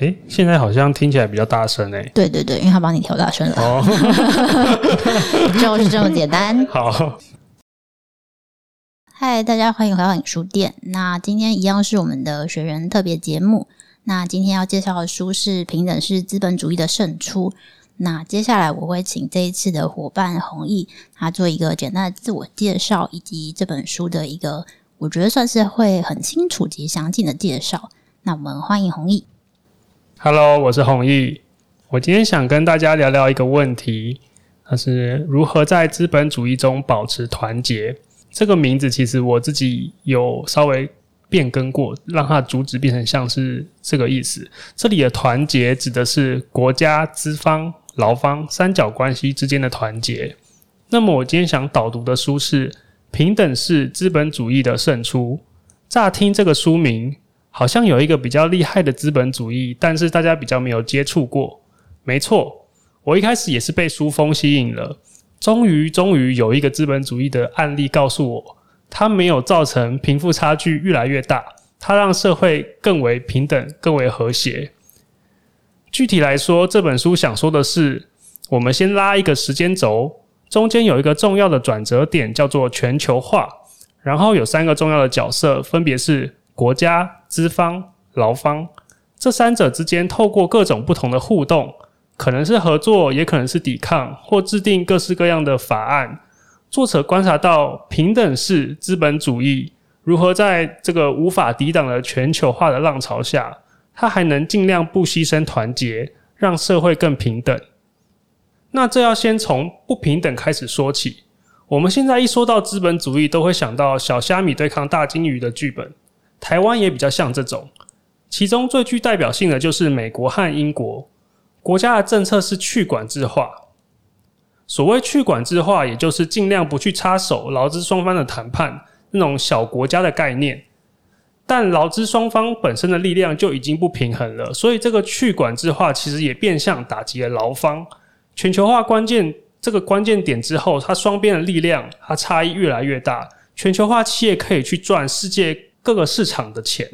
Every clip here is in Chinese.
诶，现在好像听起来比较大声诶。对对对，因为他帮你调大声了。哦，就是这么简单。好，嗨，大家欢迎回到影书店。那今天一样是我们的学员特别节目。那今天要介绍的书是《平等是资本主义的胜出》。那接下来我会请这一次的伙伴弘毅，他做一个简单的自我介绍，以及这本书的一个我觉得算是会很清楚及详尽的介绍。那我们欢迎弘毅。Hello，我是弘毅。我今天想跟大家聊聊一个问题，那是如何在资本主义中保持团结。这个名字其实我自己有稍微变更过，让它主旨变成像是这个意思。这里的团结指的是国家、资方、劳方三角关系之间的团结。那么我今天想导读的书是《平等是资本主义的胜出》。乍听这个书名。好像有一个比较厉害的资本主义，但是大家比较没有接触过。没错，我一开始也是被书风吸引了。终于，终于有一个资本主义的案例告诉我，它没有造成贫富差距越来越大，它让社会更为平等、更为和谐。具体来说，这本书想说的是，我们先拉一个时间轴，中间有一个重要的转折点，叫做全球化，然后有三个重要的角色，分别是国家。资方、劳方这三者之间，透过各种不同的互动，可能是合作，也可能是抵抗，或制定各式各样的法案。作者观察到，平等式资本主义如何在这个无法抵挡的全球化的浪潮下，它还能尽量不牺牲团结，让社会更平等。那这要先从不平等开始说起。我们现在一说到资本主义，都会想到小虾米对抗大鲸鱼的剧本。台湾也比较像这种，其中最具代表性的就是美国和英国，国家的政策是去管制化。所谓去管制化，也就是尽量不去插手劳资双方的谈判，那种小国家的概念。但劳资双方本身的力量就已经不平衡了，所以这个去管制化其实也变相打击了劳方。全球化关键这个关键点之后，它双边的力量它差异越来越大，全球化企业可以去赚世界。各个市场的钱，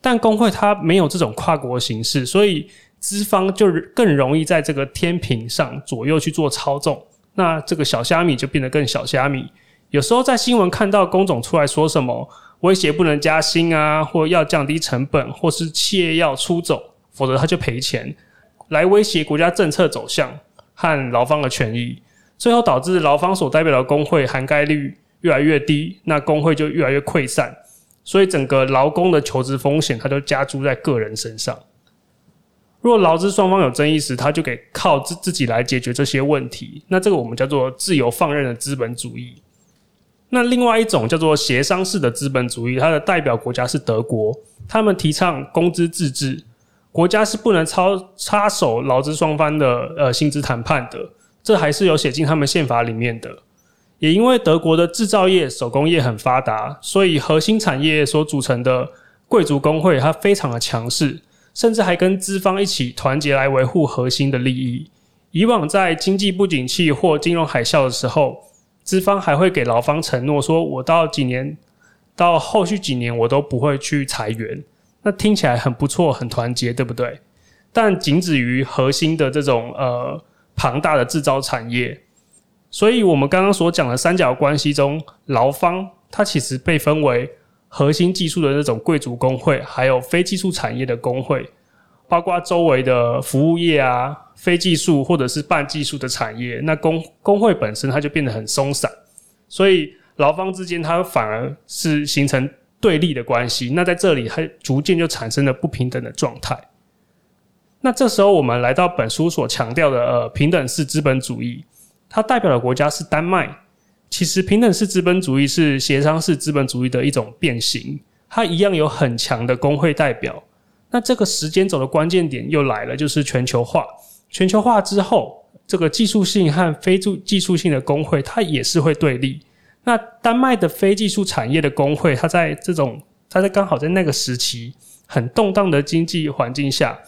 但工会它没有这种跨国形式，所以资方就更容易在这个天平上左右去做操纵。那这个小虾米就变得更小虾米。有时候在新闻看到工总出来说什么威胁不能加薪啊，或要降低成本，或是企业要出走，否则他就赔钱，来威胁国家政策走向和劳方的权益，最后导致劳方所代表的工会涵盖率越来越低，那工会就越来越溃散。所以整个劳工的求职风险，它就加注在个人身上。若劳资双方有争议时，他就给靠自自己来解决这些问题。那这个我们叫做自由放任的资本主义。那另外一种叫做协商式的资本主义，它的代表国家是德国，他们提倡工资自治，国家是不能操插手劳资双方的呃薪资谈判的，这还是有写进他们宪法里面的。也因为德国的制造业、手工业很发达，所以核心产业所组成的贵族工会，它非常的强势，甚至还跟资方一起团结来维护核心的利益。以往在经济不景气或金融海啸的时候，资方还会给劳方承诺说：“我到几年，到后续几年，我都不会去裁员。”那听起来很不错，很团结，对不对？但仅止于核心的这种呃庞大的制造产业。所以，我们刚刚所讲的三角关系中，劳方它其实被分为核心技术的那种贵族工会，还有非技术产业的工会，包括周围的服务业啊、非技术或者是半技术的产业。那工工会本身它就变得很松散，所以劳方之间它反而是形成对立的关系。那在这里，它逐渐就产生了不平等的状态。那这时候，我们来到本书所强调的呃平等式资本主义。它代表的国家是丹麦。其实，平等式资本主义是协商式资本主义的一种变形。它一样有很强的工会代表。那这个时间轴的关键点又来了，就是全球化。全球化之后，这个技术性和非技术性的工会，它也是会对立。那丹麦的非技术产业的工会，它在这种，它在刚好在那个时期很动荡的经济环境下，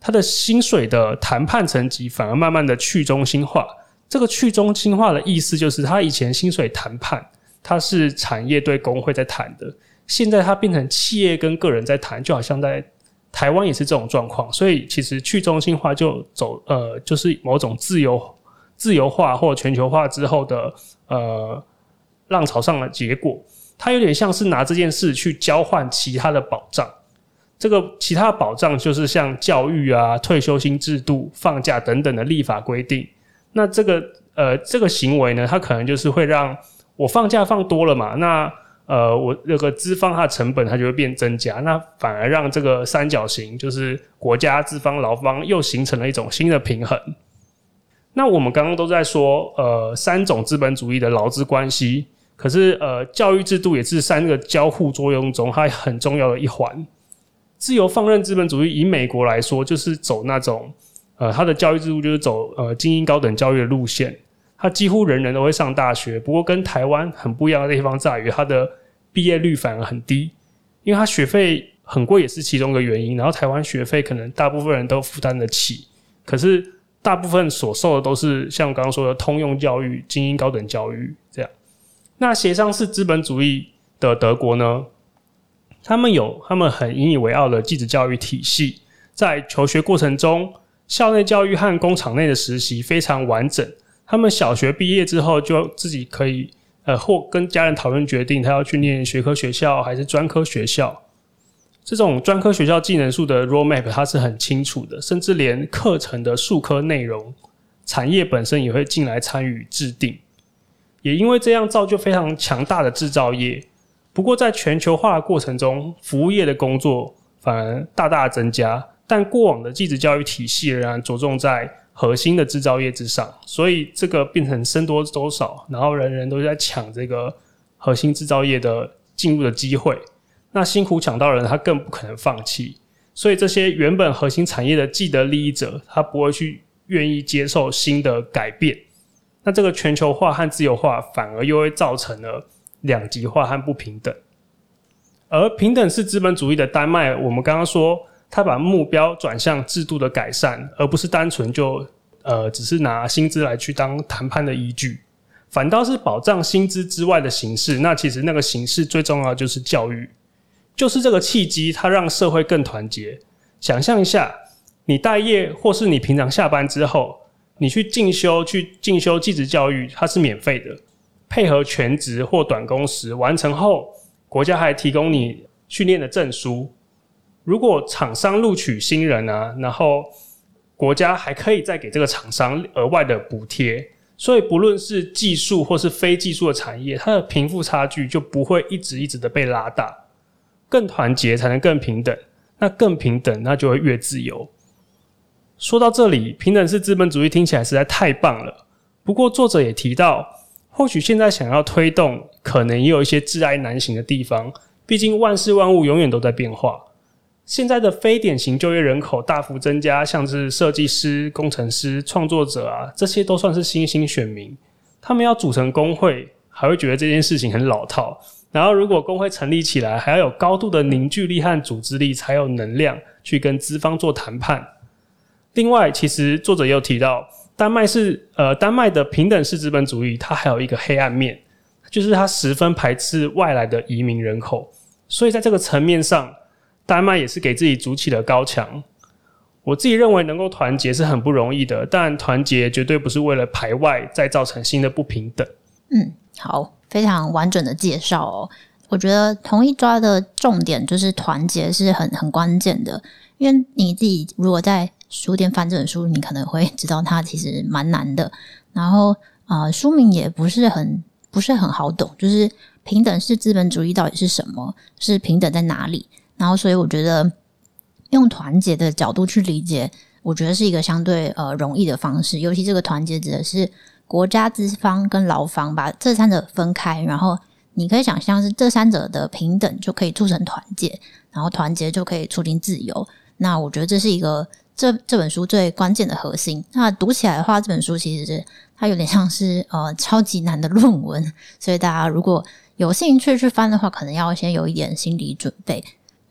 它的薪水的谈判层级反而慢慢的去中心化。这个去中心化的意思就是，他以前薪水谈判，它是产业对工会在谈的，现在它变成企业跟个人在谈，就好像在台湾也是这种状况，所以其实去中心化就走呃，就是某种自由自由化或全球化之后的呃浪潮上的结果。它有点像是拿这件事去交换其他的保障。这个其他的保障就是像教育啊、退休金制度、放假等等的立法规定。那这个呃这个行为呢，它可能就是会让我放假放多了嘛，那呃我那个资方它的成本它就会变增加，那反而让这个三角形就是国家、资方、劳方又形成了一种新的平衡。那我们刚刚都在说呃三种资本主义的劳资关系，可是呃教育制度也是三个交互作用中它很重要的一环。自由放任资本主义，以美国来说，就是走那种，呃，它的教育制度就是走呃精英高等教育的路线，它几乎人人都会上大学。不过跟台湾很不一样的地方在于，它的毕业率反而很低，因为它学费很贵也是其中一个原因。然后台湾学费可能大部分人都负担得起，可是大部分所受的都是像刚刚说的通用教育、精英高等教育这样。那协商是资本主义的德国呢？他们有他们很引以为傲的继子教育体系，在求学过程中，校内教育和工厂内的实习非常完整。他们小学毕业之后，就自己可以呃或跟家人讨论决定，他要去念学科学校还是专科学校。这种专科学校技能树的 roadmap 它是很清楚的，甚至连课程的数科内容，产业本身也会进来参与制定。也因为这样，造就非常强大的制造业。不过，在全球化的过程中，服务业的工作反而大大增加，但过往的技职教育体系仍然着重在核心的制造业之上，所以这个变成僧多粥少，然后人人都在抢这个核心制造业的进入的机会。那辛苦抢到人，他更不可能放弃，所以这些原本核心产业的既得利益者，他不会去愿意接受新的改变。那这个全球化和自由化，反而又会造成了。两极化和不平等，而平等是资本主义的丹麦，我们刚刚说，他把目标转向制度的改善，而不是单纯就呃，只是拿薪资来去当谈判的依据，反倒是保障薪资之外的形式。那其实那个形式最重要就是教育，就是这个契机，它让社会更团结。想象一下，你待业或是你平常下班之后，你去进修去进修技职教育，它是免费的。配合全职或短工时完成后，国家还提供你训练的证书。如果厂商录取新人啊，然后国家还可以再给这个厂商额外的补贴。所以不论是技术或是非技术的产业，它的贫富差距就不会一直一直的被拉大。更团结才能更平等，那更平等那就会越自由。说到这里，平等是资本主义听起来实在太棒了。不过作者也提到。或许现在想要推动，可能也有一些窒碍难行的地方。毕竟万事万物永远都在变化。现在的非典型就业人口大幅增加，像是设计师、工程师、创作者啊，这些都算是新兴选民。他们要组成工会，还会觉得这件事情很老套。然后，如果工会成立起来，还要有高度的凝聚力和组织力，才有能量去跟资方做谈判。另外，其实作者也有提到。丹麦是呃，丹麦的平等式资本主义，它还有一个黑暗面，就是它十分排斥外来的移民人口，所以在这个层面上，丹麦也是给自己筑起了高墙。我自己认为能够团结是很不容易的，但团结绝对不是为了排外再造成新的不平等。嗯，好，非常完整的介绍哦。我觉得同一抓的重点就是团结是很很关键的，因为你自己如果在。书店翻这本书，你可能会知道它其实蛮难的。然后，呃，书名也不是很不是很好懂，就是平等是资本主义到底是什么？是平等在哪里？然后，所以我觉得用团结的角度去理解，我觉得是一个相对呃容易的方式。尤其这个团结指的是国家资方跟劳方把这三者分开，然后你可以想象是这三者的平等就可以促成团结，然后团结就可以促进自由。那我觉得这是一个。这这本书最关键的核心，那读起来的话，这本书其实是它有点像是呃超级难的论文，所以大家如果有兴趣去翻的话，可能要先有一点心理准备。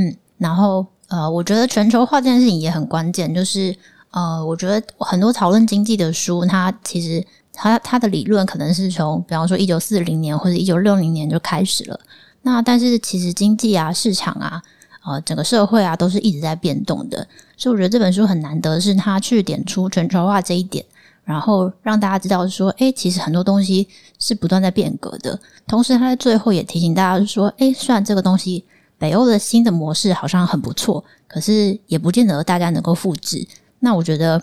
嗯，然后呃，我觉得全球化这件事情也很关键，就是呃，我觉得很多讨论经济的书，它其实它它的理论可能是从比方说一九四零年或者一九六零年就开始了，那但是其实经济啊、市场啊。呃整个社会啊都是一直在变动的。所以我觉得这本书很难得，是它去点出全球化这一点，然后让大家知道说，诶，其实很多东西是不断在变革的。同时，他在最后也提醒大家说，诶，虽然这个东西北欧的新的模式好像很不错，可是也不见得大家能够复制。那我觉得，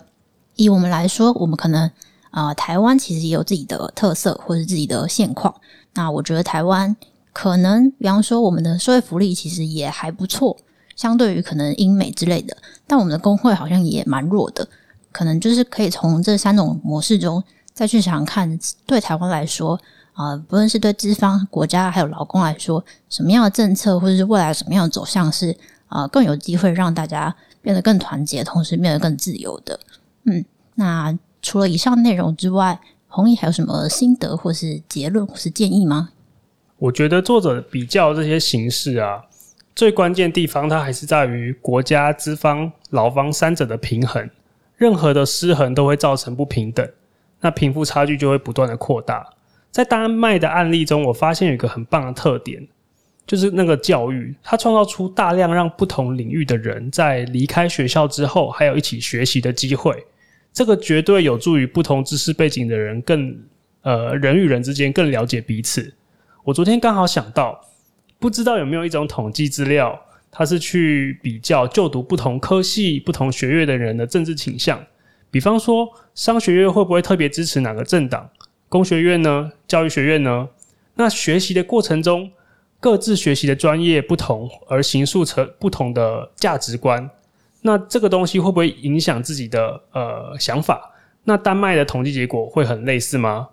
以我们来说，我们可能。啊、台湾其实也有自己的特色或者自己的现况。那我觉得台湾可能，比方说我们的社会福利其实也还不错，相对于可能英美之类的。但我们的工会好像也蛮弱的，可能就是可以从这三种模式中再去想想看，对台湾来说，啊、呃，不论是对资方国家还有劳工来说，什么样的政策或者是未来什么样的走向是啊、更有机会让大家变得更团结，同时变得更自由的。嗯，那。除了以上内容之外，弘毅还有什么心得或是结论或是建议吗？我觉得作者比较这些形式啊，最关键地方它还是在于国家、资方、劳方三者的平衡。任何的失衡都会造成不平等，那贫富差距就会不断的扩大。在丹麦的案例中，我发现有一个很棒的特点，就是那个教育，它创造出大量让不同领域的人在离开学校之后，还有一起学习的机会。这个绝对有助于不同知识背景的人更呃人与人之间更了解彼此。我昨天刚好想到，不知道有没有一种统计资料，它是去比较就读不同科系、不同学院的人的政治倾向。比方说，商学院会不会特别支持哪个政党？工学院呢？教育学院呢？那学习的过程中，各自学习的专业不同，而形塑成不同的价值观。那这个东西会不会影响自己的呃想法？那丹麦的统计结果会很类似吗？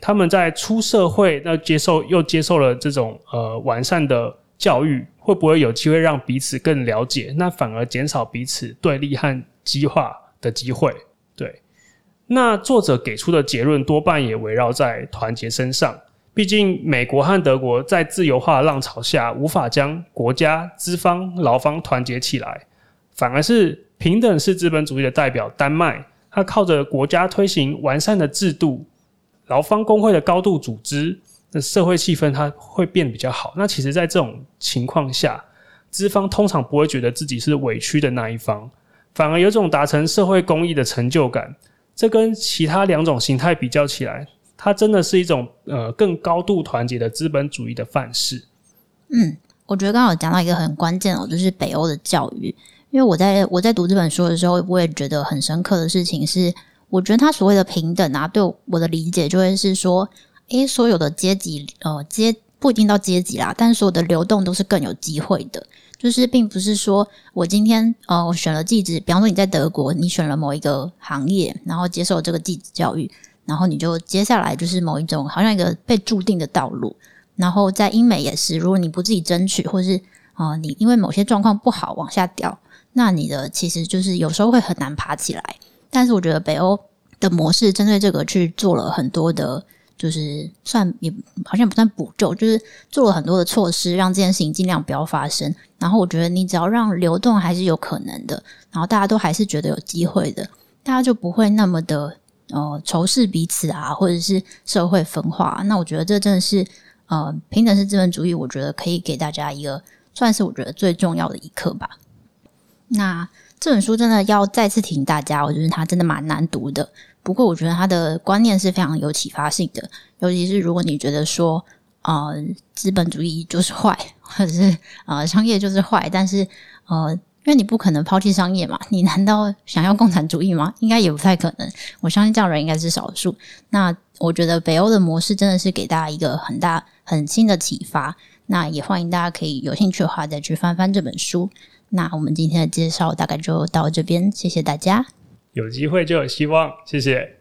他们在出社会，那接受又接受了这种呃完善的教育，会不会有机会让彼此更了解？那反而减少彼此对立和激化的机会？对。那作者给出的结论多半也围绕在团结身上。毕竟美国和德国在自由化浪潮下，无法将国家、资方、劳方团结起来。反而是平等式资本主义的代表丹麦，它靠着国家推行完善的制度，劳方工会的高度组织，那社会气氛它会变得比较好。那其实，在这种情况下，资方通常不会觉得自己是委屈的那一方，反而有种达成社会公益的成就感。这跟其他两种形态比较起来，它真的是一种呃更高度团结的资本主义的范式。嗯，我觉得刚好讲到一个很关键哦，就是北欧的教育。因为我在我在读这本书的时候，我也觉得很深刻的事情是，我觉得他所谓的平等啊，对我的理解就会是说，诶，所有的阶级，呃，阶不一定到阶级啦，但是所有的流动都是更有机会的。就是并不是说我今天呃，我选了技职，比方说你在德国，你选了某一个行业，然后接受这个技职教育，然后你就接下来就是某一种好像一个被注定的道路。然后在英美也是，如果你不自己争取，或是啊、你因为某些状况不好往下掉。那你的其实就是有时候会很难爬起来，但是我觉得北欧的模式针对这个去做了很多的，就是算也好像不算补救，就是做了很多的措施，让这件事情尽量不要发生。然后我觉得你只要让流动还是有可能的，然后大家都还是觉得有机会的，大家就不会那么的呃仇视彼此啊，或者是社会分化。那我觉得这真的是呃平等式资本主义，我觉得可以给大家一个算是我觉得最重要的一课吧。那这本书真的要再次提醒大家，我觉得它真的蛮难读的。不过，我觉得它的观念是非常有启发性的。尤其是如果你觉得说，呃，资本主义就是坏，或者是呃，商业就是坏，但是呃，因为你不可能抛弃商业嘛，你难道想要共产主义吗？应该也不太可能。我相信这样的人应该是少数。那我觉得北欧的模式真的是给大家一个很大、很新的启发。那也欢迎大家可以有兴趣的话，再去翻翻这本书。那我们今天的介绍大概就到这边，谢谢大家。有机会就有希望，谢谢。